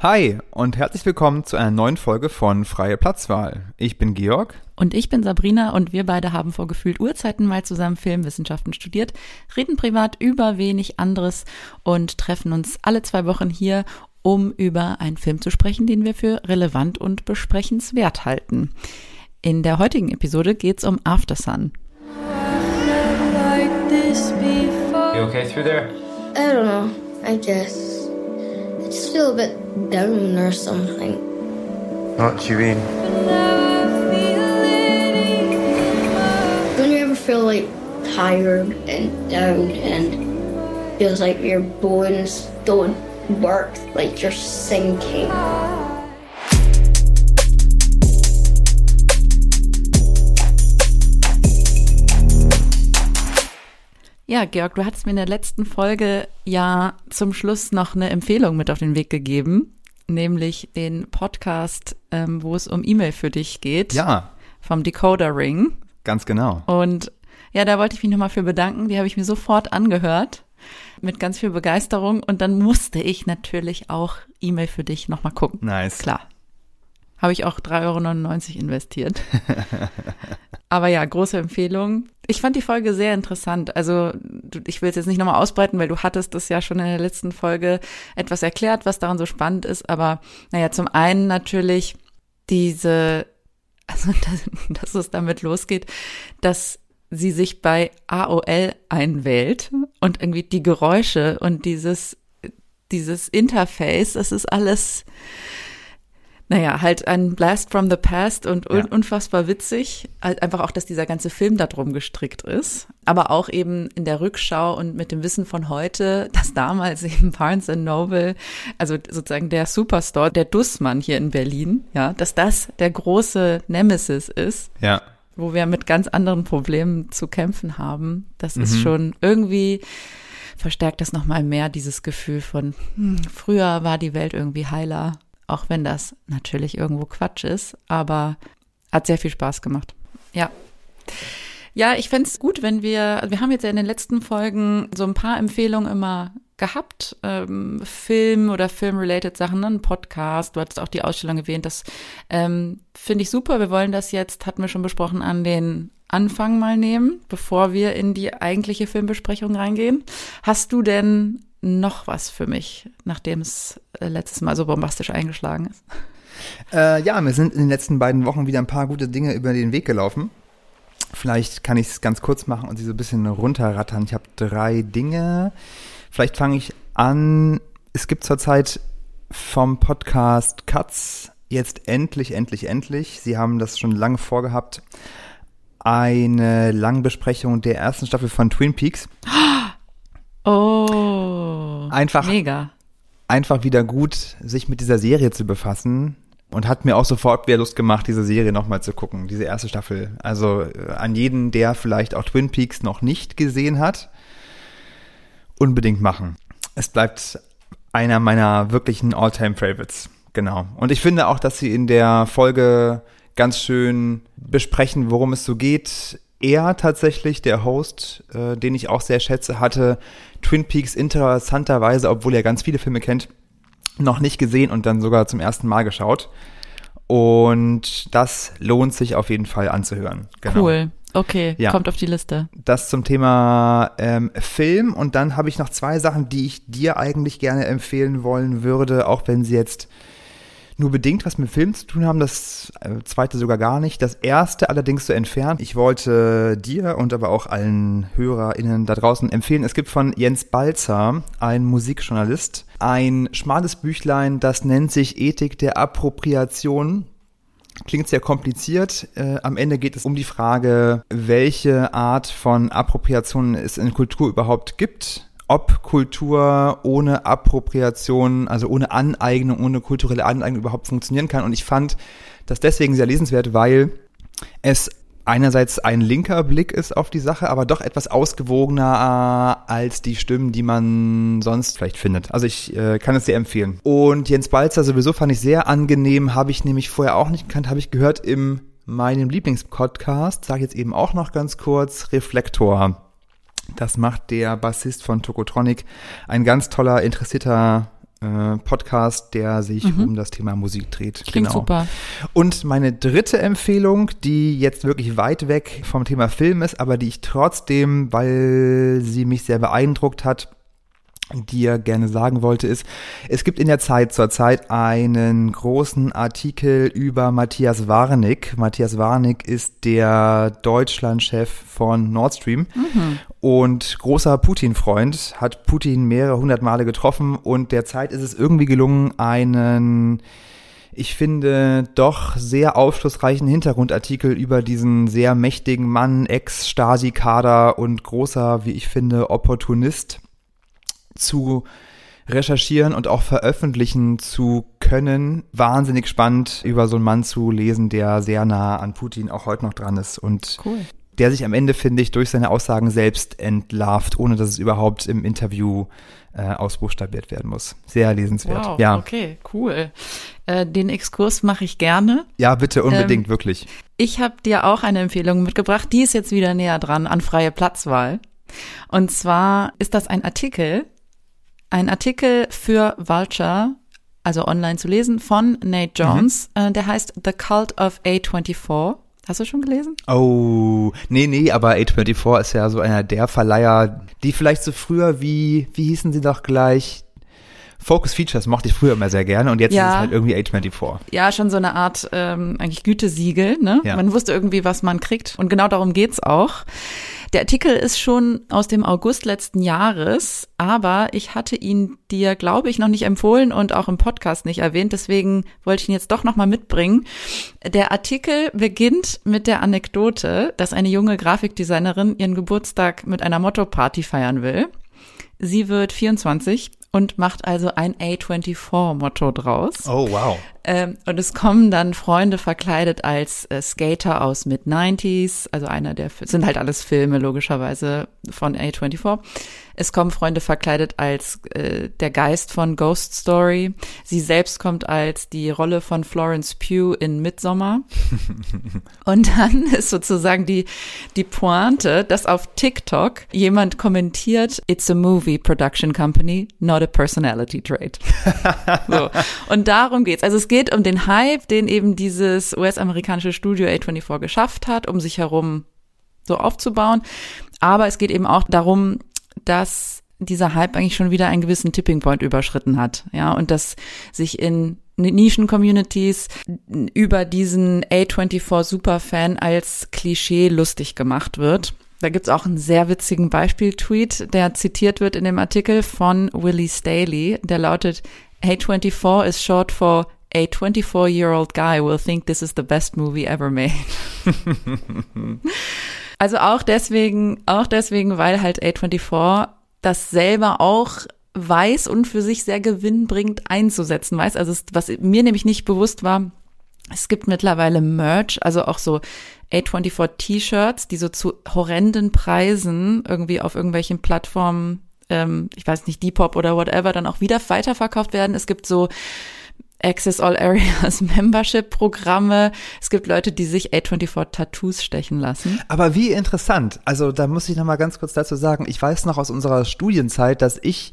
Hi und herzlich willkommen zu einer neuen Folge von Freie Platzwahl. Ich bin Georg. Und ich bin Sabrina und wir beide haben vor gefühlt Urzeiten mal zusammen Filmwissenschaften studiert, reden privat über wenig anderes und treffen uns alle zwei Wochen hier, um über einen Film zu sprechen, den wir für relevant und besprechenswert halten. In der heutigen Episode geht es um Aftersun. You okay through there? I don't know. I guess. Just feel a bit down or something. What do you mean? Don't you ever feel like tired and down and feels like your bones don't work, like you're sinking? Ja, Georg, du hattest mir in der letzten Folge ja zum Schluss noch eine Empfehlung mit auf den Weg gegeben, nämlich den Podcast, ähm, wo es um E-Mail für dich geht. Ja. Vom Decoder Ring. Ganz genau. Und ja, da wollte ich mich nochmal für bedanken. Die habe ich mir sofort angehört mit ganz viel Begeisterung und dann musste ich natürlich auch E-Mail für dich nochmal gucken. Nice. Klar. Habe ich auch 3,99 Euro investiert. Aber ja, große Empfehlung. Ich fand die Folge sehr interessant. Also ich will es jetzt nicht nochmal ausbreiten, weil du hattest das ja schon in der letzten Folge etwas erklärt, was daran so spannend ist. Aber naja, zum einen natürlich diese, also dass, dass es damit losgeht, dass sie sich bei AOL einwählt und irgendwie die Geräusche und dieses, dieses Interface, das ist alles, naja, halt ein Blast from the Past und un Ja. unfassbar witzig. Halt Einfach auch, dass dieser ganze Film da drum gestrickt ist. Aber auch eben in der Rückschau und mit dem Wissen von heute, dass damals eben Barnes Noble, also sozusagen der Superstore, der Dussmann hier in Berlin, ja, dass das der große Nemesis ist Ja. wo wir mit ganz anderen Problemen zu kämpfen haben. Das ist Mhm. schon irgendwie verstärkt das nochmal mehr, dieses Gefühl von, hm, früher war die Welt irgendwie heiler, auch wenn das natürlich irgendwo Quatsch ist, aber hat sehr viel Spaß gemacht. Ja. Ja, ich fänd's gut, wenn wir, also wir haben jetzt ja in den letzten Folgen so ein paar Empfehlungen immer gehabt, ähm, Film oder Film-related Sachen, ein Podcast, du hattest auch die Ausstellung erwähnt, das ähm, finde ich super. Wir wollen das jetzt, hatten wir schon besprochen, an den Anfang mal nehmen, bevor wir in die eigentliche Filmbesprechung reingehen. Hast du denn noch was für mich, nachdem es äh, letztes Mal so bombastisch eingeschlagen ist? Äh, ja, mir sind in den letzten beiden Wochen wieder ein paar gute Dinge über den Weg gelaufen. Vielleicht kann ich es ganz kurz machen und sie so ein bisschen runterrattern. Ich habe drei Dinge. Vielleicht fange ich an. Es gibt zurzeit vom Podcast Cuts jetzt endlich, endlich, endlich. Sie haben das schon lange vorgehabt. Eine Langbesprechung der ersten Staffel von Twin Peaks. Oh, Einfach- mega. einfach wieder gut, sich mit dieser Serie zu befassen. Und hat mir auch sofort wieder Lust gemacht, diese Serie nochmal zu gucken, diese erste Staffel. Also äh, an jeden, der vielleicht auch Twin Peaks noch nicht gesehen hat, unbedingt machen. Es bleibt einer meiner wirklichen All-Time-Favorites. Genau. Und ich finde auch, dass sie in der Folge ganz schön besprechen, worum es so geht. Er tatsächlich, der Host, äh, den ich auch sehr schätze, hatte Twin Peaks interessanterweise, obwohl er ganz viele Filme kennt, noch nicht gesehen und dann sogar zum ersten Mal geschaut. Und das lohnt sich auf jeden Fall anzuhören. Genau. Cool. Okay, Ja. kommt auf die Liste. Das zum Thema ähm, Film. Und dann habe ich noch zwei Sachen, die ich dir eigentlich gerne empfehlen wollen würde, auch wenn sie jetzt nur bedingt was mit Film zu tun haben. Das äh, zweite sogar gar nicht. Das erste allerdings so entfernt. Ich wollte dir und aber auch allen HörerInnen da draußen empfehlen. Es gibt von Jens Balzer, ein Musikjournalist, ein schmales Büchlein, das nennt sich Ethik der Appropriation. Klingt sehr kompliziert. Äh, am Ende geht es um die Frage, welche Art von Appropriation es in Kultur überhaupt gibt. Ob Kultur ohne Appropriation, also ohne Aneignung, ohne kulturelle Aneignung überhaupt funktionieren kann. Und ich fand das deswegen sehr lesenswert, weil es einerseits ein linker Blick ist auf die Sache, aber doch etwas ausgewogener als die Stimmen, die man sonst vielleicht findet. Also ich äh, kann es sehr empfehlen. Und Jens Balzer sowieso fand ich sehr angenehm, habe ich nämlich vorher auch nicht gekannt, habe ich gehört im meinem Lieblingspodcast, sage jetzt eben auch noch ganz kurz, Reflektor. Das macht der Bassist von Tokotronic, ein ganz toller, interessierter äh, Podcast, der sich mhm. um das Thema Musik dreht. Klingt genau. super. Und meine dritte Empfehlung, die jetzt wirklich weit weg vom Thema Film ist, aber die ich trotzdem, weil sie mich sehr beeindruckt hat, dir gerne sagen wollte, ist, es gibt in der Zeit zurzeit einen großen Artikel über Matthias Warnig. Matthias Warnig ist der Deutschlandchef von Nord Stream mhm. und großer Putin-Freund, hat Putin mehrere hundert Male getroffen und derzeit ist es irgendwie gelungen, einen ich finde, doch sehr aufschlussreichen Hintergrundartikel über diesen sehr mächtigen Mann, Ex-Stasi-Kader und großer, wie ich finde, Opportunist zu recherchieren und auch veröffentlichen zu können. Wahnsinnig spannend, über so einen Mann zu lesen, der sehr nah an Putin auch heute noch dran ist und cool. der sich am Ende, finde ich, durch seine Aussagen selbst entlarvt, ohne dass es überhaupt im Interview äh, ausbuchstabiert werden muss. Sehr lesenswert. Wow, ja. Okay, cool. Äh, den Exkurs mache ich gerne. Ja, bitte, unbedingt, ähm, wirklich. Ich habe dir auch eine Empfehlung mitgebracht, die ist jetzt wieder näher dran an freie Platzwahl. Und zwar ist das ein Artikel, ein Artikel für Vulture, also online zu lesen, von Nate Jones. Mhm. Äh, der heißt The Cult of A24. Hast du schon gelesen? Oh, nee, nee, aber A24 ist ja so einer der Verleiher, die vielleicht so früher wie, wie hießen sie doch gleich? Focus Features mochte ich früher immer sehr gerne und jetzt ja. ist es halt irgendwie A24. Ja, schon so eine Art ähm, eigentlich Gütesiegel, ne? Ja. Man wusste irgendwie, was man kriegt und genau darum geht's auch. Der Artikel ist schon aus dem August letzten Jahres, aber ich hatte ihn dir, glaube ich, noch nicht empfohlen und auch im Podcast nicht erwähnt. Deswegen wollte ich ihn jetzt doch nochmal mitbringen. Der Artikel beginnt mit der Anekdote, dass eine junge Grafikdesignerin ihren Geburtstag mit einer Motto-Party feiern will. Sie wird 24 und macht also ein A24-Motto draus. Oh, wow. Ähm, und es kommen dann Freunde verkleidet als äh, Skater aus Mid-90s, also einer der, sind halt alles Filme logischerweise von A24. Es kommen Freunde verkleidet als äh, der Geist von Ghost Story. Sie selbst kommt als die Rolle von Florence Pugh in Midsommar. Und dann ist sozusagen die, die Pointe, dass auf TikTok jemand kommentiert, it's a movie production company, not a personality trait. so. Und darum geht's. Also es geht um den Hype, den eben dieses US-amerikanische Studio A24 geschafft hat, um sich herum so aufzubauen. Aber es geht eben auch darum, dass dieser Hype eigentlich schon wieder einen gewissen Tipping Point überschritten hat, ja, und dass sich in Nischen-Communities über diesen A24 Superfan als Klischee lustig gemacht wird. Da gibt's auch einen sehr witzigen Beispiel-Tweet, der zitiert wird in dem Artikel von Willie Staley, der lautet, A24 is short for a 24-year-old guy will think this is the best movie ever made. Also auch deswegen, auch deswegen, weil halt A24 das selber auch weiß und für sich sehr gewinnbringend einzusetzen weiß. Also es, was mir nämlich nicht bewusst war, es gibt mittlerweile Merch, also auch so A24 T-Shirts, die so zu horrenden Preisen irgendwie auf irgendwelchen Plattformen, ähm, ich weiß nicht, Depop oder whatever, dann auch wieder weiterverkauft werden. Es gibt so Access All Areas Membership Programme. Es gibt Leute, die sich A24 Tattoos stechen lassen. Aber wie interessant. Also da muss ich noch mal ganz kurz dazu sagen, ich weiß noch aus unserer Studienzeit, dass ich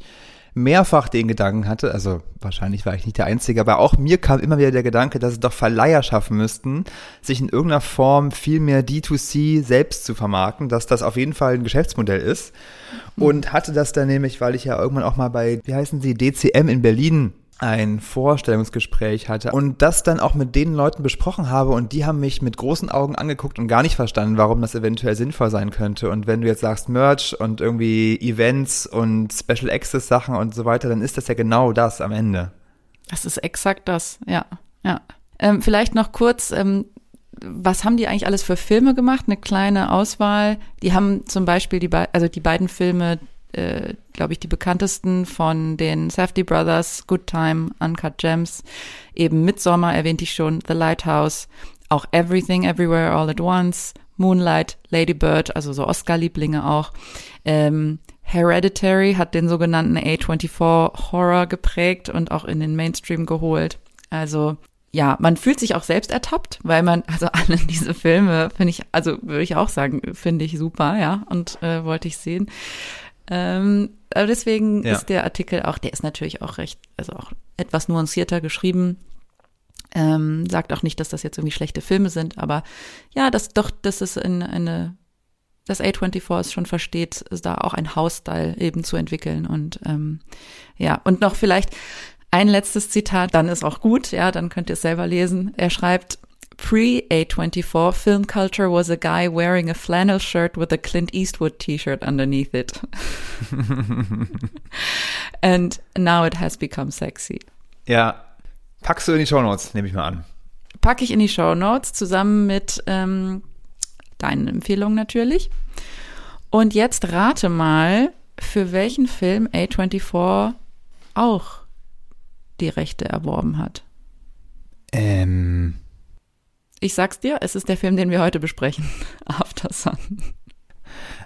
mehrfach den Gedanken hatte, also wahrscheinlich war ich nicht der Einzige, aber auch mir kam immer wieder der Gedanke, dass es doch Verleiher schaffen müssten, sich in irgendeiner Form viel mehr D2C selbst zu vermarkten, dass das auf jeden Fall ein Geschäftsmodell ist. Und hatte das dann nämlich, weil ich ja irgendwann auch mal bei, wie heißen sie, DCM in Berlin ein Vorstellungsgespräch hatte und das dann auch mit den Leuten besprochen habe und die haben mich mit großen Augen angeguckt und gar nicht verstanden, warum das eventuell sinnvoll sein könnte. Und wenn du jetzt sagst Merch und irgendwie Events und Special Access Sachen und so weiter, dann ist das ja genau das am Ende. Das ist exakt das, ja, ja. Ähm, vielleicht noch kurz, ähm, was haben die eigentlich alles für Filme gemacht? Eine kleine Auswahl. Die haben zum Beispiel die, be also die beiden Filme äh, glaube ich, die bekanntesten von den Safety Brothers, Good Time, Uncut Gems, eben Midsommar erwähnte ich schon, The Lighthouse, auch Everything Everywhere All at Once, Moonlight, Lady Bird, also so Oscar-Lieblinge auch. Ähm, Hereditary hat den sogenannten A24 Horror geprägt und auch in den Mainstream geholt. Also ja, man fühlt sich auch selbst ertappt, weil man, also alle diese Filme finde ich, also würde ich auch sagen, finde ich super, ja, und äh, wollte ich sehen. Ähm, aber deswegen Ja. ist der Artikel auch, der ist natürlich auch recht, also auch etwas nuancierter geschrieben. Ähm, sagt auch nicht, dass das jetzt irgendwie schlechte Filme sind, aber ja, das doch, das ist eine, eine dass A24 es schon versteht, ist da auch ein Hausstyle eben zu entwickeln und ähm, ja, und noch vielleicht ein letztes Zitat, dann ist auch gut, ja, dann könnt ihr es selber lesen. Er schreibt, Pre-A24, film culture was a guy wearing a flannel shirt with a Clint Eastwood t-shirt underneath it. And now it has become sexy. Ja. Packst du in die Shownotes, nehme ich mal an. Packe ich in die Show Notes zusammen mit ähm, deinen Empfehlungen natürlich. Und jetzt rate mal, für welchen Film A24 auch die Rechte erworben hat. Ähm. Ich sag's dir, es ist der Film, den wir heute besprechen. After Sun.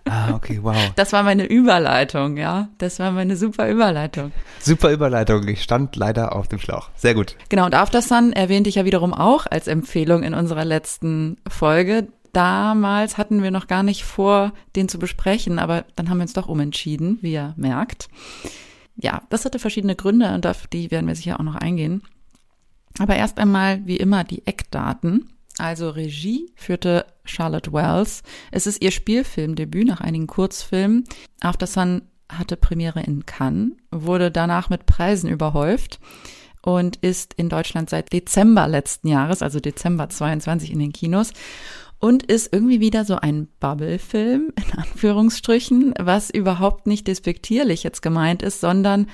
Ah, okay, wow. Das war meine Überleitung, ja. Das war meine super Überleitung. Super Überleitung. Ich stand leider auf dem Schlauch. Sehr gut. Genau, und After Sun erwähnte ich ja wiederum auch als Empfehlung in unserer letzten Folge. Damals hatten wir noch gar nicht vor, den zu besprechen, aber dann haben wir uns doch umentschieden, wie ihr merkt. Ja, das hatte verschiedene Gründe und auf die werden wir sicher auch noch eingehen. Aber erst einmal, wie immer, die Eckdaten. Also Regie führte Charlotte Wells. Es ist ihr Spielfilmdebüt nach einigen Kurzfilmen. After Sun hatte Premiere in Cannes, wurde danach mit Preisen überhäuft und ist in Deutschland seit Dezember letzten Jahres, also Dezember 22 in den Kinos und ist irgendwie wieder so ein Bubble-Film, in Anführungsstrichen, was überhaupt nicht despektierlich jetzt gemeint ist, sondern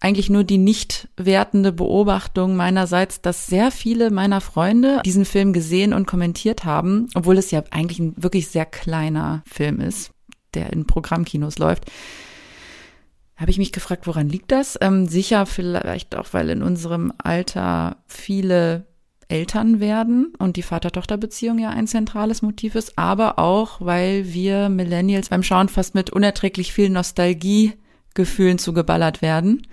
eigentlich nur die nicht wertende Beobachtung meinerseits, dass sehr viele meiner Freunde diesen Film gesehen und kommentiert haben, obwohl es ja eigentlich ein wirklich sehr kleiner Film ist, der in Programmkinos läuft. Habe ich mich gefragt, woran liegt das? Ähm, sicher vielleicht auch, weil in unserem Alter viele Eltern werden und die Vater-Tochter-Beziehung ja ein zentrales Motiv ist, aber auch, weil wir Millennials beim Schauen fast mit unerträglich viel Nostalgiegefühlen zugeballert werden.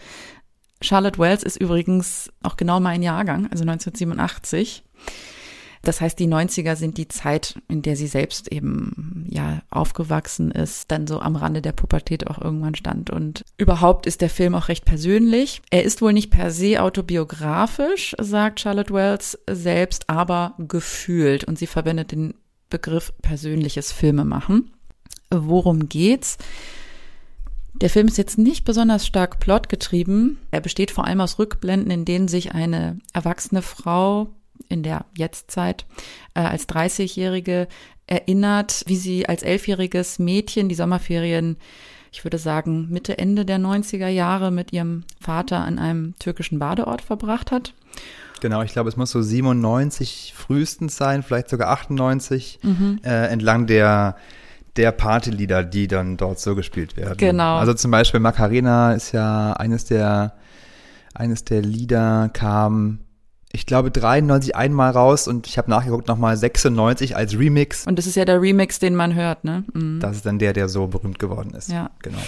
Charlotte Wells ist übrigens auch genau mein Jahrgang, also 1987. Das heißt, die 90er sind die Zeit, in der sie selbst eben ja aufgewachsen ist, dann so am Rande der Pubertät auch irgendwann stand. Und überhaupt ist der Film auch recht persönlich. Er ist wohl nicht per se autobiografisch, sagt Charlotte Wells selbst, aber gefühlt. Und sie verwendet den Begriff persönliches Filmemachen. Worum geht's? Der Film ist jetzt nicht besonders stark plotgetrieben. Er besteht vor allem aus Rückblenden, in denen sich eine erwachsene Frau in der Jetztzeit äh, als 30-Jährige erinnert, wie sie als elfjähriges Mädchen die Sommerferien, ich würde sagen Mitte, Ende der 90er Jahre mit ihrem Vater an einem türkischen Badeort verbracht hat. Genau, ich glaube, es muss so 97 frühestens sein, vielleicht sogar 98, Mhm. äh, entlang der der Partylieder, die dann dort so gespielt werden. Genau. Also zum Beispiel Macarena ist ja eines der eines der Lieder kam, ich glaube 93 einmal raus und ich habe nachgeguckt nochmal 96 als Remix. Und das ist ja der Remix, den man hört, ne? Mhm. Das ist dann der, der so berühmt geworden ist. Ja. Genau.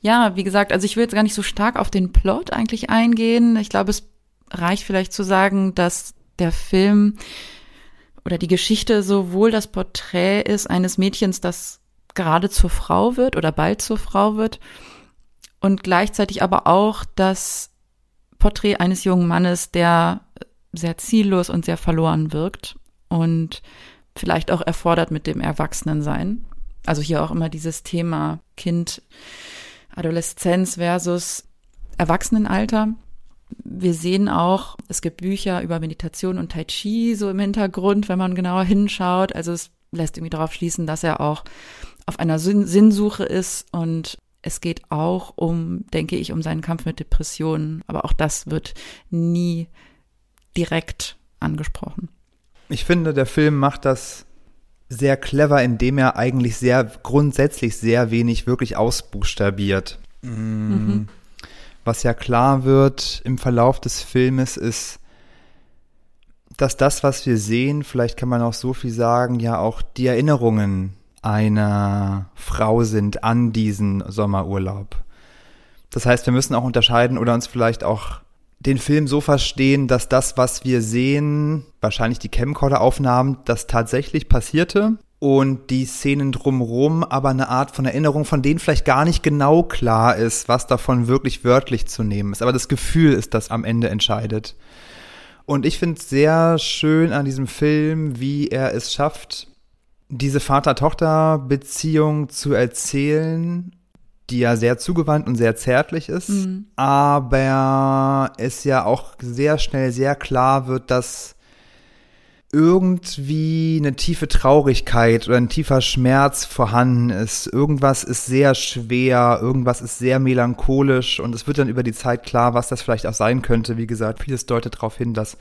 Ja, wie gesagt, also ich will jetzt gar nicht so stark auf den Plot eigentlich eingehen. Ich glaube, es reicht vielleicht zu sagen, dass der Film oder die Geschichte sowohl das Porträt ist eines Mädchens, das gerade zur Frau wird oder bald zur Frau wird und gleichzeitig aber auch das Porträt eines jungen Mannes, der sehr ziellos und sehr verloren wirkt und vielleicht auch erfordert mit dem Erwachsenensein. Also hier auch immer dieses Thema Kind, Adoleszenz versus Erwachsenenalter. Wir sehen auch, es gibt Bücher über Meditation und Tai Chi so im Hintergrund, wenn man genauer hinschaut. Also es lässt irgendwie darauf schließen, dass er auch auf einer Sinn Sinnsuche ist und es geht auch um, denke ich, um seinen Kampf mit Depressionen. Aber auch das wird nie direkt angesprochen. Ich finde, der Film macht das sehr clever, indem er eigentlich sehr grundsätzlich sehr wenig wirklich ausbuchstabiert. Mhm. Was ja klar wird im Verlauf des Filmes ist, dass das, was wir sehen, vielleicht kann man auch so viel sagen, ja auch die Erinnerungen einer Frau sind an diesen Sommerurlaub. Das heißt, wir müssen auch unterscheiden oder uns vielleicht auch den Film so verstehen, dass das, was wir sehen, wahrscheinlich die Camcorder-Aufnahmen, das tatsächlich passierte und die Szenen drumrum aber eine Art von Erinnerung, von denen vielleicht gar nicht genau klar ist, was davon wirklich wörtlich zu nehmen ist. Aber das Gefühl ist, das am Ende entscheidet. Und ich finde es sehr schön an diesem Film, wie er es schafft, diese Vater-Tochter-Beziehung zu erzählen, die ja sehr zugewandt und sehr zärtlich ist, mhm. aber es ja auch sehr schnell sehr klar wird, dass irgendwie eine tiefe Traurigkeit oder ein tiefer Schmerz vorhanden ist. Irgendwas ist sehr schwer, irgendwas ist sehr melancholisch und es wird dann über die Zeit klar, was das vielleicht auch sein könnte. Wie gesagt, vieles deutet darauf hin, dass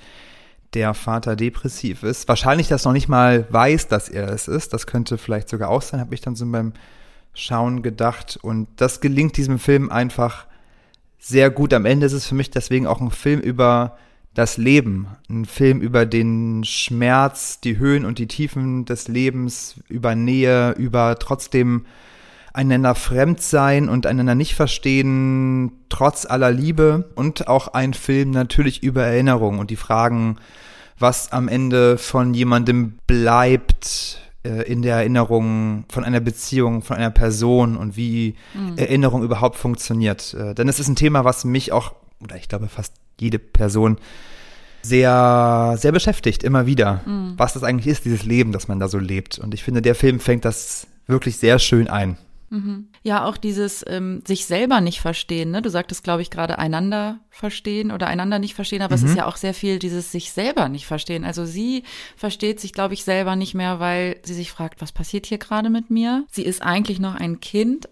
der Vater depressiv ist. Wahrscheinlich das noch nicht mal weiß, dass er es ist. Das könnte vielleicht sogar auch sein, habe ich dann so beim Schauen gedacht. Und das gelingt diesem Film einfach sehr gut. Am Ende ist es für mich deswegen auch ein Film über das Leben, ein Film über den Schmerz, die Höhen und die Tiefen des Lebens, über Nähe, über trotzdem einander fremd sein und einander nicht verstehen, trotz aller Liebe und auch ein Film natürlich über Erinnerung und die Fragen, was am Ende von jemandem bleibt äh, in der Erinnerung von einer Beziehung, von einer Person und wie mhm. Erinnerung überhaupt funktioniert. Äh, denn es ist ein Thema, was mich auch, oder ich glaube fast jede Person sehr, sehr beschäftigt, immer wieder, mhm. was das eigentlich ist, dieses Leben, das man da so lebt. Und ich finde, der Film fängt das wirklich sehr schön ein. Mhm. Ja, auch dieses ähm, sich selber nicht verstehen. Ne? Du sagtest, glaube ich, gerade einander verstehen oder einander nicht verstehen, aber mhm. es ist mhm. ja auch sehr viel dieses sich selber nicht verstehen. Also sie versteht sich, glaube ich, selber nicht mehr, weil sie sich fragt, was passiert hier gerade mit mir? Sie ist eigentlich noch ein Kind,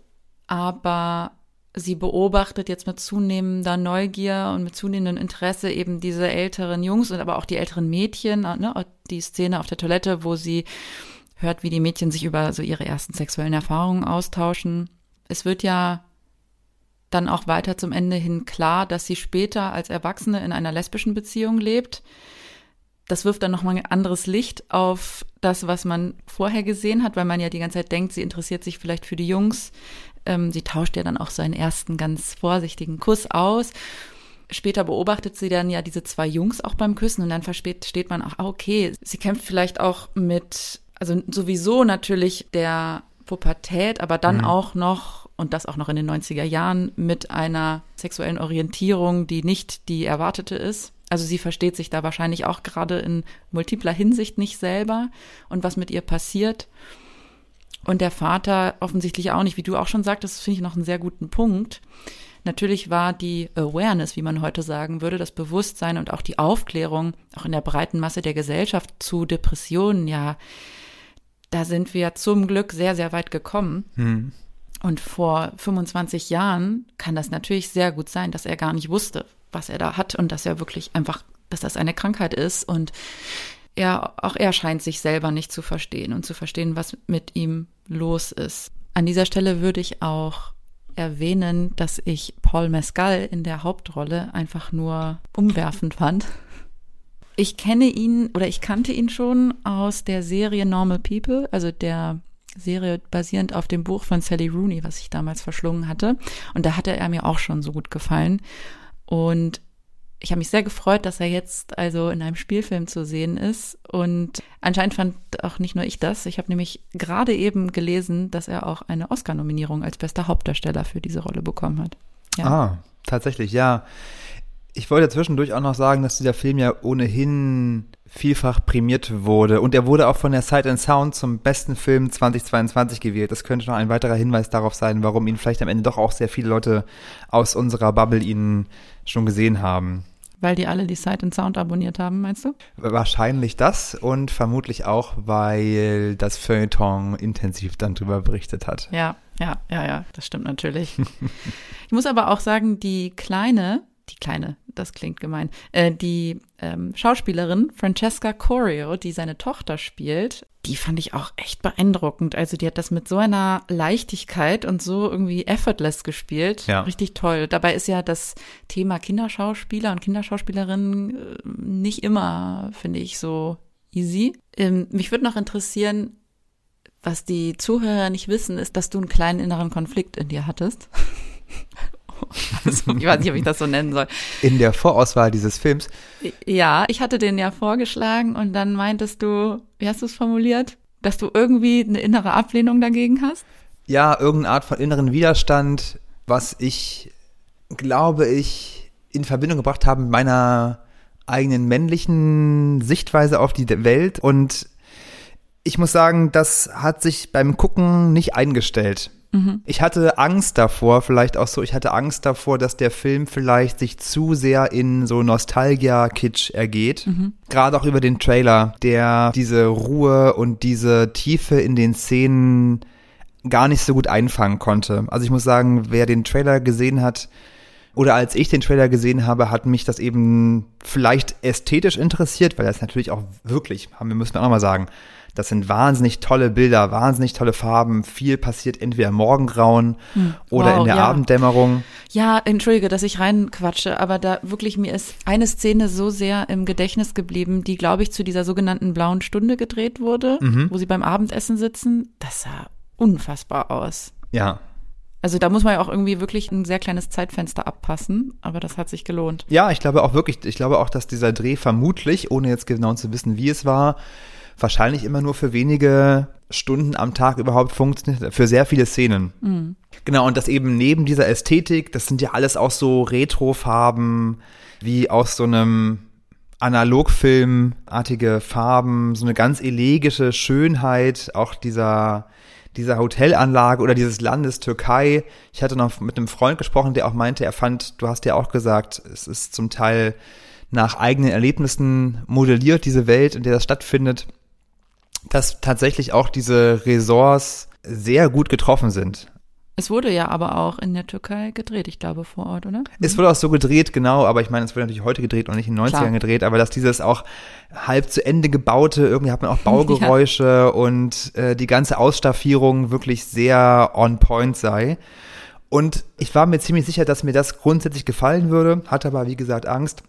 aber sie beobachtet jetzt mit zunehmender Neugier und mit zunehmendem Interesse eben diese älteren Jungs und aber auch die älteren Mädchen, ne, die Szene auf der Toilette, wo sie hört, wie die Mädchen sich über so ihre ersten sexuellen Erfahrungen austauschen. Es wird ja dann auch weiter zum Ende hin klar, dass sie später als Erwachsene in einer lesbischen Beziehung lebt. Das wirft dann nochmal ein anderes Licht auf das, was man vorher gesehen hat, weil man ja die ganze Zeit denkt, sie interessiert sich vielleicht für die Jungs, ähm, sie tauscht ja dann auch seinen ersten ganz vorsichtigen Kuss aus. Später beobachtet sie dann ja diese zwei Jungs auch beim Küssen und dann versteht man auch, ah, okay, sie kämpft vielleicht auch mit, also sowieso natürlich der Pubertät, aber dann mhm. auch noch, und das auch noch in den 90er Jahren, mit einer sexuellen Orientierung, die nicht die erwartete ist. Also sie versteht sich da wahrscheinlich auch gerade in multipler Hinsicht nicht selber und was mit ihr passiert. Und der Vater offensichtlich auch nicht, wie du auch schon sagtest, das finde ich noch einen sehr guten Punkt. Natürlich war die Awareness, wie man heute sagen würde, das Bewusstsein und auch die Aufklärung, auch in der breiten Masse der Gesellschaft zu Depressionen, ja, da sind wir zum Glück sehr, sehr weit gekommen. Hm. Und vor 25 Jahren kann das natürlich sehr gut sein, dass er gar nicht wusste, was er da hat und dass er wirklich einfach, dass das eine Krankheit ist und er, auch er scheint sich selber nicht zu verstehen und zu verstehen, was mit ihm los ist. An dieser Stelle würde ich auch erwähnen, dass ich Paul Mescal in der Hauptrolle einfach nur umwerfend fand. Ich kenne ihn oder ich kannte ihn schon aus der Serie Normal People, also der Serie basierend auf dem Buch von Sally Rooney, was ich damals verschlungen hatte. Und da hatte er mir auch schon so gut gefallen. Und ich habe mich sehr gefreut, dass er jetzt also in einem Spielfilm zu sehen ist. Und anscheinend fand auch nicht nur ich das. Ich habe nämlich gerade eben gelesen, dass er auch eine Oscar-Nominierung als bester Hauptdarsteller für diese Rolle bekommen hat. Ja. Ah, tatsächlich, ja. Ich wollte zwischendurch auch noch sagen, dass dieser Film ja ohnehin vielfach prämiert wurde. Und er wurde auch von der Sight and Sound zum besten Film 2022 gewählt. Das könnte noch ein weiterer Hinweis darauf sein, warum ihn vielleicht am Ende doch auch sehr viele Leute aus unserer Bubble ihn schon gesehen haben. Weil die alle die Sight and Sound abonniert haben, meinst du? Wahrscheinlich das und vermutlich auch, weil das Feuilleton intensiv dann drüber berichtet hat. Ja, ja, ja, ja, das stimmt natürlich. ich muss aber auch sagen, die kleine, die kleine, das klingt gemein, äh, die ähm, Schauspielerin Francesca Corio, die seine Tochter spielt, die fand ich auch echt beeindruckend. Also die hat das mit so einer Leichtigkeit und so irgendwie effortless gespielt. Ja. Richtig toll. Dabei ist ja das Thema Kinderschauspieler und Kinderschauspielerinnen äh, nicht immer, finde ich, so easy. Ähm, mich würde noch interessieren, was die Zuhörer nicht wissen, ist, dass du einen kleinen inneren Konflikt in dir hattest. Also, ich weiß nicht, ob ich das so nennen soll. In der Vorauswahl dieses Films? Ja, ich hatte den ja vorgeschlagen und dann meintest du, wie hast du es formuliert? Dass du irgendwie eine innere Ablehnung dagegen hast? Ja, irgendeine Art von inneren Widerstand, was ich, glaube ich, in Verbindung gebracht habe mit meiner eigenen männlichen Sichtweise auf die Welt. Und ich muss sagen, das hat sich beim Gucken nicht eingestellt. Mhm. Ich hatte Angst davor, vielleicht auch so, ich hatte Angst davor, dass der Film vielleicht sich zu sehr in so Nostalgia-Kitsch ergeht. Mhm. Gerade auch über den Trailer, der diese Ruhe und diese Tiefe in den Szenen gar nicht so gut einfangen konnte. Also ich muss sagen, wer den Trailer gesehen hat, oder als ich den Trailer gesehen habe, hat mich das eben vielleicht ästhetisch interessiert, weil das natürlich auch wirklich, haben wir müssen wir auch mal sagen, das sind wahnsinnig tolle Bilder, wahnsinnig tolle Farben. Viel passiert entweder im Morgengrauen hm. oder wow, in der ja. Abenddämmerung. Ja, entschuldige, dass ich reinquatsche, aber da wirklich mir ist eine Szene so sehr im Gedächtnis geblieben, die, glaube ich, zu dieser sogenannten blauen Stunde gedreht wurde, mhm. wo sie beim Abendessen sitzen. Das sah unfassbar aus. Ja, also da muss man ja auch irgendwie wirklich ein sehr kleines Zeitfenster abpassen, aber das hat sich gelohnt. Ja, ich glaube auch wirklich, ich glaube auch, dass dieser Dreh vermutlich, ohne jetzt genau zu wissen, wie es war, wahrscheinlich immer nur für wenige Stunden am Tag überhaupt funktioniert, für sehr viele Szenen. Mhm. Genau, und das eben neben dieser Ästhetik, das sind ja alles auch so Retrofarben, wie aus so einem Analogfilmartige Farben, so eine ganz elegische Schönheit, auch dieser dieser Hotelanlage oder dieses Landes Türkei. Ich hatte noch mit einem Freund gesprochen, der auch meinte, er fand, du hast ja auch gesagt, es ist zum Teil nach eigenen Erlebnissen modelliert, diese Welt, in der das stattfindet, dass tatsächlich auch diese Ressorts sehr gut getroffen sind. Es wurde ja aber auch in der Türkei gedreht, ich glaube, vor Ort, oder? Es wurde auch so gedreht, genau, aber ich meine, es wurde natürlich heute gedreht und nicht in den 90ern Klar. gedreht, aber dass dieses auch halb zu Ende gebaute, irgendwie hat man auch Baugeräusche ja. und äh, die ganze Ausstaffierung wirklich sehr on point sei. Und ich war mir ziemlich sicher, dass mir das grundsätzlich gefallen würde, hatte aber, wie gesagt, Angst,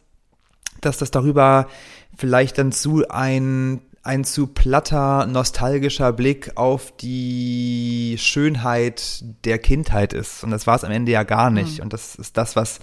dass das darüber vielleicht dann zu ein ein zu platter, nostalgischer Blick auf die Schönheit der Kindheit ist. Und das war es am Ende ja gar nicht. Mhm. Und das ist das, was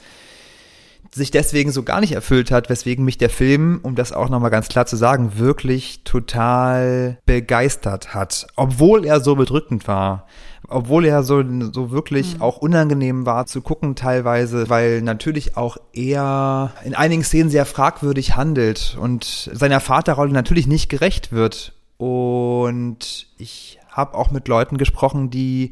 sich deswegen so gar nicht erfüllt hat, weswegen mich der Film, um das auch nochmal ganz klar zu sagen, wirklich total begeistert hat. Obwohl er so bedrückend war obwohl er so, so wirklich mhm. auch unangenehm war zu gucken teilweise, weil natürlich auch er in einigen Szenen sehr fragwürdig handelt und seiner Vaterrolle natürlich nicht gerecht wird. Und ich habe auch mit Leuten gesprochen, die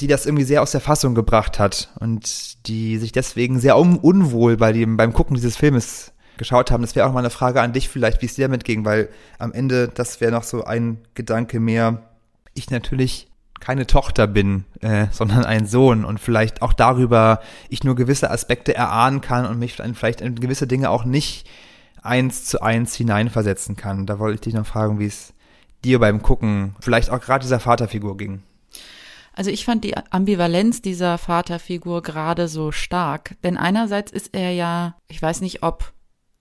die das irgendwie sehr aus der Fassung gebracht hat und die sich deswegen sehr un unwohl bei dem, beim Gucken dieses Filmes geschaut haben. Das wäre auch mal eine Frage an dich vielleicht, wie es dir damit ging, weil am Ende, das wäre noch so ein Gedanke mehr. Ich natürlich keine Tochter bin, äh, sondern ein Sohn und vielleicht auch darüber ich nur gewisse Aspekte erahnen kann und mich vielleicht in gewisse Dinge auch nicht eins zu eins hineinversetzen kann. Da wollte ich dich noch fragen, wie es dir beim Gucken vielleicht auch gerade dieser Vaterfigur ging. Also ich fand die Ambivalenz dieser Vaterfigur gerade so stark, denn einerseits ist er ja, ich weiß nicht, ob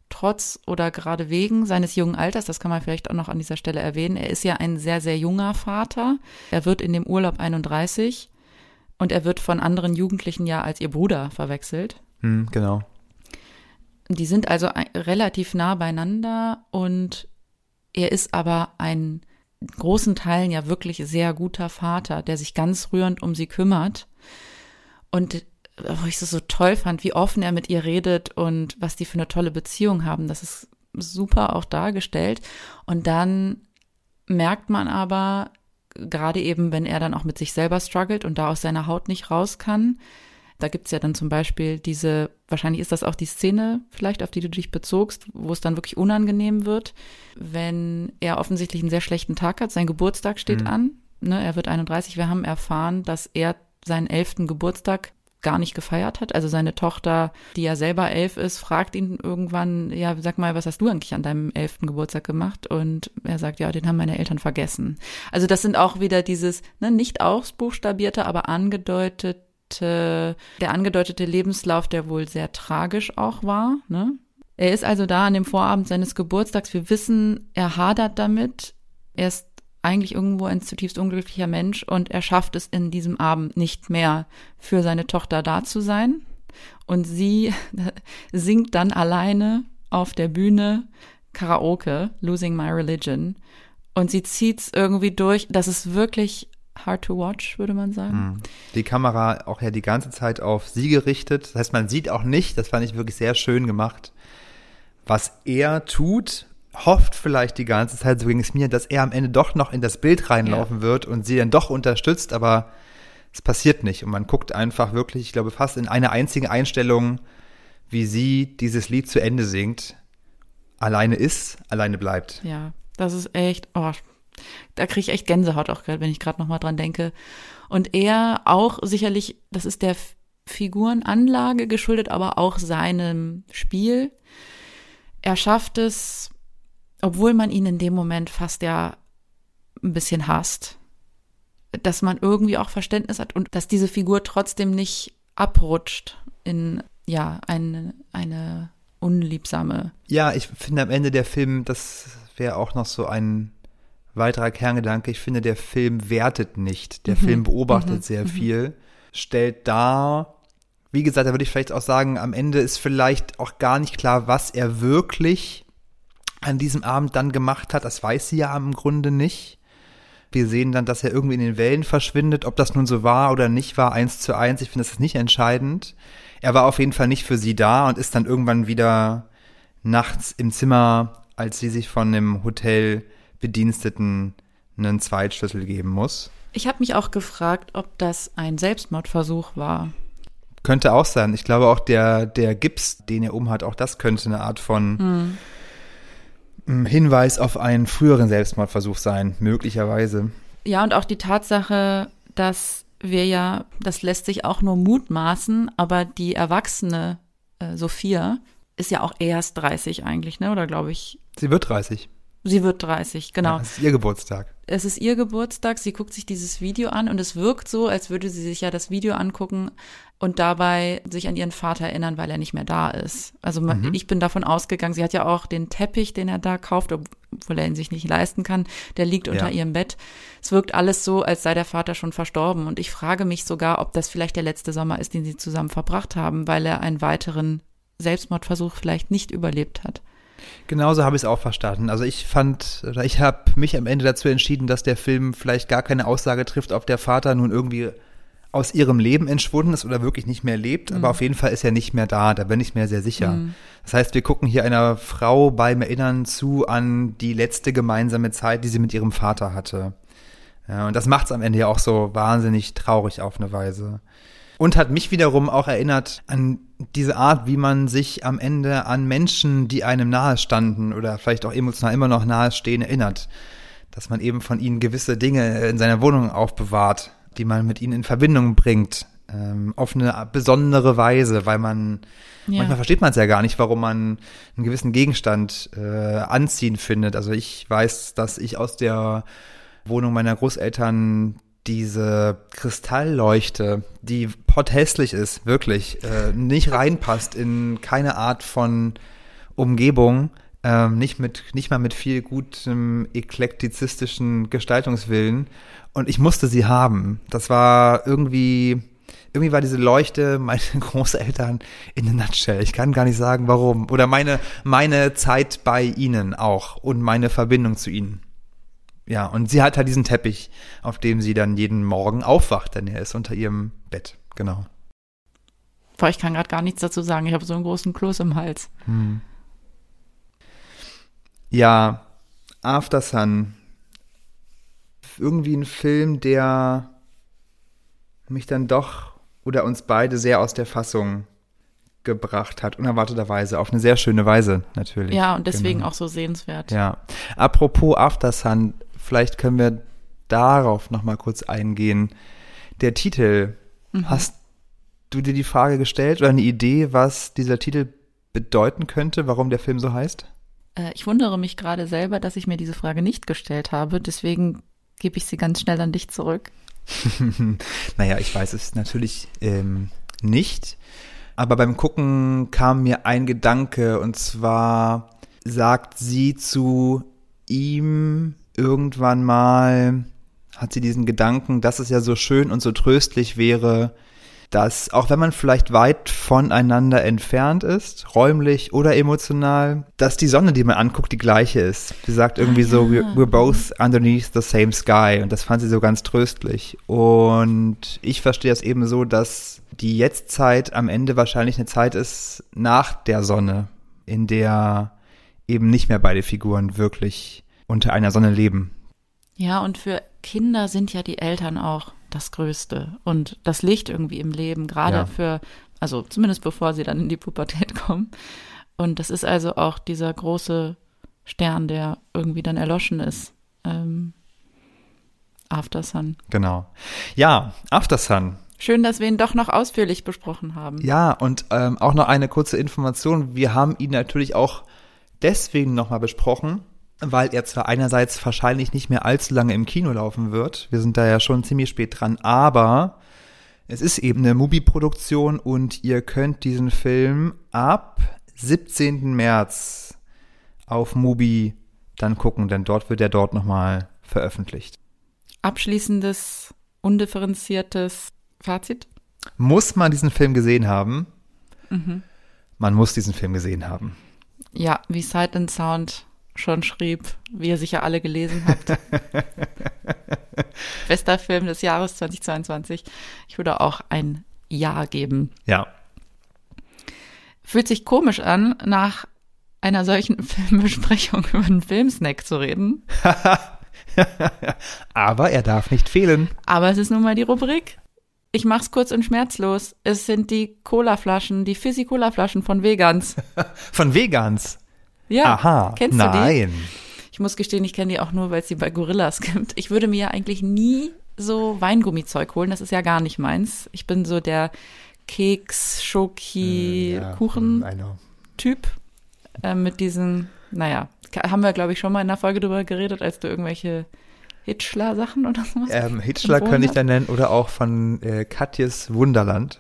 trotz oder gerade wegen seines jungen Alters, das kann man vielleicht auch noch an dieser Stelle erwähnen, er ist ja ein sehr, sehr junger Vater. Er wird in dem Urlaub 31 und er wird von anderen Jugendlichen ja als ihr Bruder verwechselt. Hm, genau. Die sind also relativ nah beieinander und er ist aber ein in großen Teilen ja wirklich sehr guter Vater, der sich ganz rührend um sie kümmert. Und wo ich es so toll fand, wie offen er mit ihr redet und was die für eine tolle Beziehung haben. Das ist super auch dargestellt. Und dann merkt man aber, gerade eben, wenn er dann auch mit sich selber struggelt und da aus seiner Haut nicht raus kann, da gibt's ja dann zum Beispiel diese, wahrscheinlich ist das auch die Szene vielleicht, auf die du dich bezogst, wo es dann wirklich unangenehm wird, wenn er offensichtlich einen sehr schlechten Tag hat, sein Geburtstag steht mhm. an, ne, er wird 31, wir haben erfahren, dass er seinen elften Geburtstag gar nicht gefeiert hat. Also seine Tochter, die ja selber elf ist, fragt ihn irgendwann, ja, sag mal, was hast du eigentlich an deinem elften Geburtstag gemacht? Und er sagt, ja, den haben meine Eltern vergessen. Also das sind auch wieder dieses, ne, nicht ausbuchstabierte, aber angedeutete, der angedeutete Lebenslauf, der wohl sehr tragisch auch war, ne? Er ist also da an dem Vorabend seines Geburtstags. Wir wissen, er hadert damit. Er ist eigentlich irgendwo ein zutiefst unglücklicher Mensch und er schafft es in diesem Abend nicht mehr für seine Tochter da zu sein. Und sie singt dann alleine auf der Bühne Karaoke, Losing My Religion. Und sie zieht's irgendwie durch. Das ist wirklich hard to watch, würde man sagen. Mhm. Die Kamera auch ja die ganze Zeit auf sie gerichtet. Das heißt, man sieht auch nicht, das fand ich wirklich sehr schön gemacht, was er tut, hofft vielleicht die ganze Zeit, so ging es mir, dass er am Ende doch noch in das Bild reinlaufen ja. wird und sie dann doch unterstützt, aber es passiert nicht. Und man guckt einfach wirklich, ich glaube, fast in einer einzigen Einstellung, wie sie dieses Lied zu Ende singt. Alleine ist, alleine bleibt. Ja, das ist echt, oh, da kriege ich echt Gänsehaut auch gerade, wenn ich gerade nochmal dran denke. Und er auch sicherlich, das ist der Figurenanlage geschuldet, aber auch seinem Spiel. Er schafft es, obwohl man ihn in dem Moment fast ja ein bisschen hasst, dass man irgendwie auch Verständnis hat und dass diese Figur trotzdem nicht abrutscht in ja eine eine unliebsame. Ja, ich finde am Ende der Film, das wäre auch noch so ein weiterer Kerngedanke. Ich finde, der Film wertet nicht. Der mhm. Film beobachtet mhm. sehr mhm. viel, stellt dar, wie gesagt, da würde ich vielleicht auch sagen, am Ende ist vielleicht auch gar nicht klar, was er wirklich an diesem Abend dann gemacht hat. Das weiß sie ja im Grunde nicht. Wir sehen dann, dass er irgendwie in den Wellen verschwindet. Ob das nun so war oder nicht war, eins zu eins. Ich finde, das ist nicht entscheidend. Er war auf jeden Fall nicht für sie da und ist dann irgendwann wieder nachts im Zimmer, als sie sich von dem Hotelbediensteten einen Zweitschlüssel geben muss. Ich habe mich auch gefragt, ob das ein Selbstmordversuch war. Könnte auch sein. Ich glaube auch der, der Gips, den er um hat, auch das könnte eine Art von hm. Hinweis auf einen früheren Selbstmordversuch sein, möglicherweise. Ja, und auch die Tatsache, dass wir ja, das lässt sich auch nur mutmaßen, aber die erwachsene äh, Sophia ist ja auch erst 30 eigentlich, ne? Oder glaube ich? Sie wird 30. Sie wird 30, genau. Ja, es ist ihr Geburtstag. Es ist ihr Geburtstag, sie guckt sich dieses Video an und es wirkt so, als würde sie sich ja das Video angucken und dabei sich an ihren Vater erinnern, weil er nicht mehr da ist. Also mhm. ich bin davon ausgegangen, sie hat ja auch den Teppich, den er da kauft, obwohl er ihn sich nicht leisten kann, der liegt unter ja. ihrem Bett. Es wirkt alles so, als sei der Vater schon verstorben und ich frage mich sogar, ob das vielleicht der letzte Sommer ist, den sie zusammen verbracht haben, weil er einen weiteren Selbstmordversuch vielleicht nicht überlebt hat. Genauso habe ich es auch verstanden. Also ich fand, oder ich habe mich am Ende dazu entschieden, dass der Film vielleicht gar keine Aussage trifft, ob der Vater nun irgendwie aus ihrem Leben entschwunden ist oder wirklich nicht mehr lebt, mhm. aber auf jeden Fall ist er nicht mehr da, da bin ich mir sehr sicher. Mhm. Das heißt, wir gucken hier einer Frau beim Erinnern zu an die letzte gemeinsame Zeit, die sie mit ihrem Vater hatte. Ja, und das macht es am Ende ja auch so wahnsinnig traurig auf eine Weise. Und hat mich wiederum auch erinnert an diese Art, wie man sich am Ende an Menschen, die einem nahe standen oder vielleicht auch emotional immer noch nahe stehen, erinnert. Dass man eben von ihnen gewisse Dinge in seiner Wohnung aufbewahrt, die man mit ihnen in Verbindung bringt, ähm, auf eine besondere Weise, weil man ja. manchmal versteht man es ja gar nicht, warum man einen gewissen Gegenstand äh, anziehen findet. Also ich weiß, dass ich aus der Wohnung meiner Großeltern diese Kristallleuchte, die potthässlich ist, wirklich, äh, nicht reinpasst in keine Art von Umgebung, ähm, nicht mit, nicht mal mit viel gutem eklektizistischen Gestaltungswillen. Und ich musste sie haben. Das war irgendwie, irgendwie war diese Leuchte meine Großeltern in a nutshell. Ich kann gar nicht sagen, warum. Oder meine, meine Zeit bei ihnen auch und meine Verbindung zu ihnen. Ja, und sie hat halt diesen Teppich, auf dem sie dann jeden Morgen aufwacht, denn er ist unter ihrem Bett, genau. Boah, ich kann gerade gar nichts dazu sagen. Ich habe so einen großen Kloß im Hals. Hm. Ja, After Sun. Irgendwie ein Film, der mich dann doch oder uns beide sehr aus der Fassung gebracht hat, unerwarteterweise, auf eine sehr schöne Weise natürlich. Ja, und deswegen genau. auch so sehenswert. Ja. Apropos After Sun, vielleicht können wir darauf nochmal kurz eingehen. Der Titel, mhm. hast du dir die Frage gestellt oder eine Idee, was dieser Titel bedeuten könnte, warum der Film so heißt? Äh, ich wundere mich gerade selber, dass ich mir diese Frage nicht gestellt habe, deswegen gebe ich sie ganz schnell an dich zurück. naja, ich weiß es natürlich ähm, nicht, aber beim Gucken kam mir ein Gedanke und zwar sagt sie zu ihm irgendwann mal, hat sie diesen Gedanken, dass es ja so schön und so tröstlich wäre, dass auch wenn man vielleicht weit voneinander entfernt ist, räumlich oder emotional, dass die Sonne, die man anguckt, die gleiche ist. Sie sagt irgendwie ah, ja. so, we're, we're both underneath the same sky und das fand sie so ganz tröstlich. Und ich verstehe das eben so, dass die Jetztzeit am Ende wahrscheinlich eine Zeit ist nach der Sonne, in der eben nicht mehr beide Figuren wirklich unter einer Sonne leben. Ja, und für Kinder sind ja die Eltern auch das Größte und das Licht irgendwie im Leben, gerade ja. für, also zumindest bevor sie dann in die Pubertät kommen. Und das ist also auch dieser große Stern, der irgendwie dann erloschen ist. Ähm, After Sun. Genau. Ja, After Sun. Schön, dass wir ihn doch noch ausführlich besprochen haben. Ja, und ähm, auch noch eine kurze Information. Wir haben ihn natürlich auch deswegen nochmal besprochen, weil er zwar einerseits wahrscheinlich nicht mehr allzu lange im Kino laufen wird, wir sind da ja schon ziemlich spät dran, aber es ist eben eine Mubi-Produktion und ihr könnt diesen Film ab 17. März auf Mubi dann gucken, denn dort wird er dort nochmal veröffentlicht. Abschließendes, undifferenziertes Fazit? Muss man diesen Film gesehen haben? Mhm. Man muss diesen Film gesehen haben. Ja, wie Sight and Sound schon schrieb, wie ihr sicher alle gelesen habt. Bester Film des Jahres 2022. Ich würde auch ein Ja geben. Ja. Fühlt sich komisch an, nach einer solchen Filmbesprechung über einen Filmsnack zu reden. Aber er darf nicht fehlen. Aber es ist nun mal die Rubrik. Ich mach's kurz und schmerzlos. Es sind die Cola-Flaschen, die Fizzy-Cola-Flaschen von Vegans. von Vegans? Ja. Aha. Kennst Nein. du die? Ich muss gestehen, ich kenne die auch nur, weil es die bei Gorillas gibt. Ich würde mir ja eigentlich nie so Weingummizeug holen. Das ist ja gar nicht meins. Ich bin so der Keks, Schoki, äh, ja, Kuchen Typ äh, mit diesen, naja, haben wir glaube ich schon mal in der Folge drüber geredet, als du irgendwelche Hitchler-Sachen oder sowas? Ähm, Hitchler könnte ich da nennen oder auch von äh, Katjes Wunderland.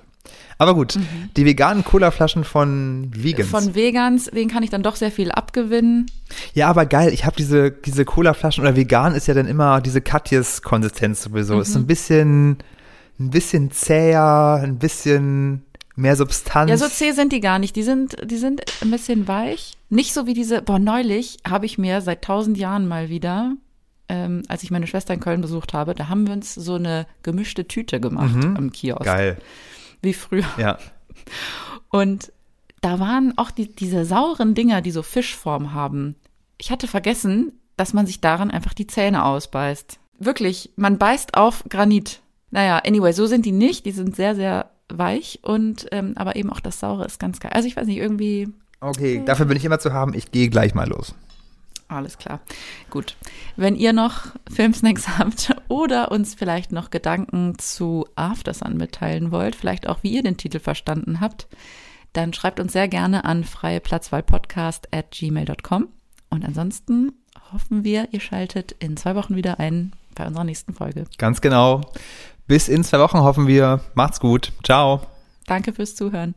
Aber gut, mhm. die veganen Cola-Flaschen von Vegans. Von Vegans, denen kann ich dann doch sehr viel abgewinnen. Ja, aber geil, ich habe diese, diese Cola-Flaschen oder vegan ist ja dann immer diese Katjes-Konsistenz sowieso. Mhm. Ist ein bisschen, ein bisschen zäher, ein bisschen mehr Substanz. Ja, so zäh sind die gar nicht. Die sind, die sind ein bisschen weich. Nicht so wie diese, boah, neulich habe ich mir seit tausend Jahren mal wieder ähm, als ich meine Schwester in Köln besucht habe, da haben wir uns so eine gemischte Tüte gemacht mhm. am Kiosk. Geil. Wie früher. Ja. Und da waren auch die, diese sauren Dinger, die so Fischform haben. Ich hatte vergessen, dass man sich daran einfach die Zähne ausbeißt. Wirklich, man beißt auf Granit. Naja, anyway, so sind die nicht. Die sind sehr, sehr weich und ähm, aber eben auch das Saure ist ganz geil. Also ich weiß nicht, irgendwie. Okay, dafür bin ich immer zu haben. Ich gehe gleich mal los. Alles klar. Gut. Wenn ihr noch Filmsnacks habt oder uns vielleicht noch Gedanken zu Aftersun mitteilen wollt, vielleicht auch wie ihr den Titel verstanden habt, dann schreibt uns sehr gerne an freieplatzwahlpodcast at gmail.com. Und ansonsten hoffen wir, ihr schaltet in zwei Wochen wieder ein bei unserer nächsten Folge. Ganz genau. Bis in zwei Wochen hoffen wir. Macht's gut. Ciao. Danke fürs Zuhören.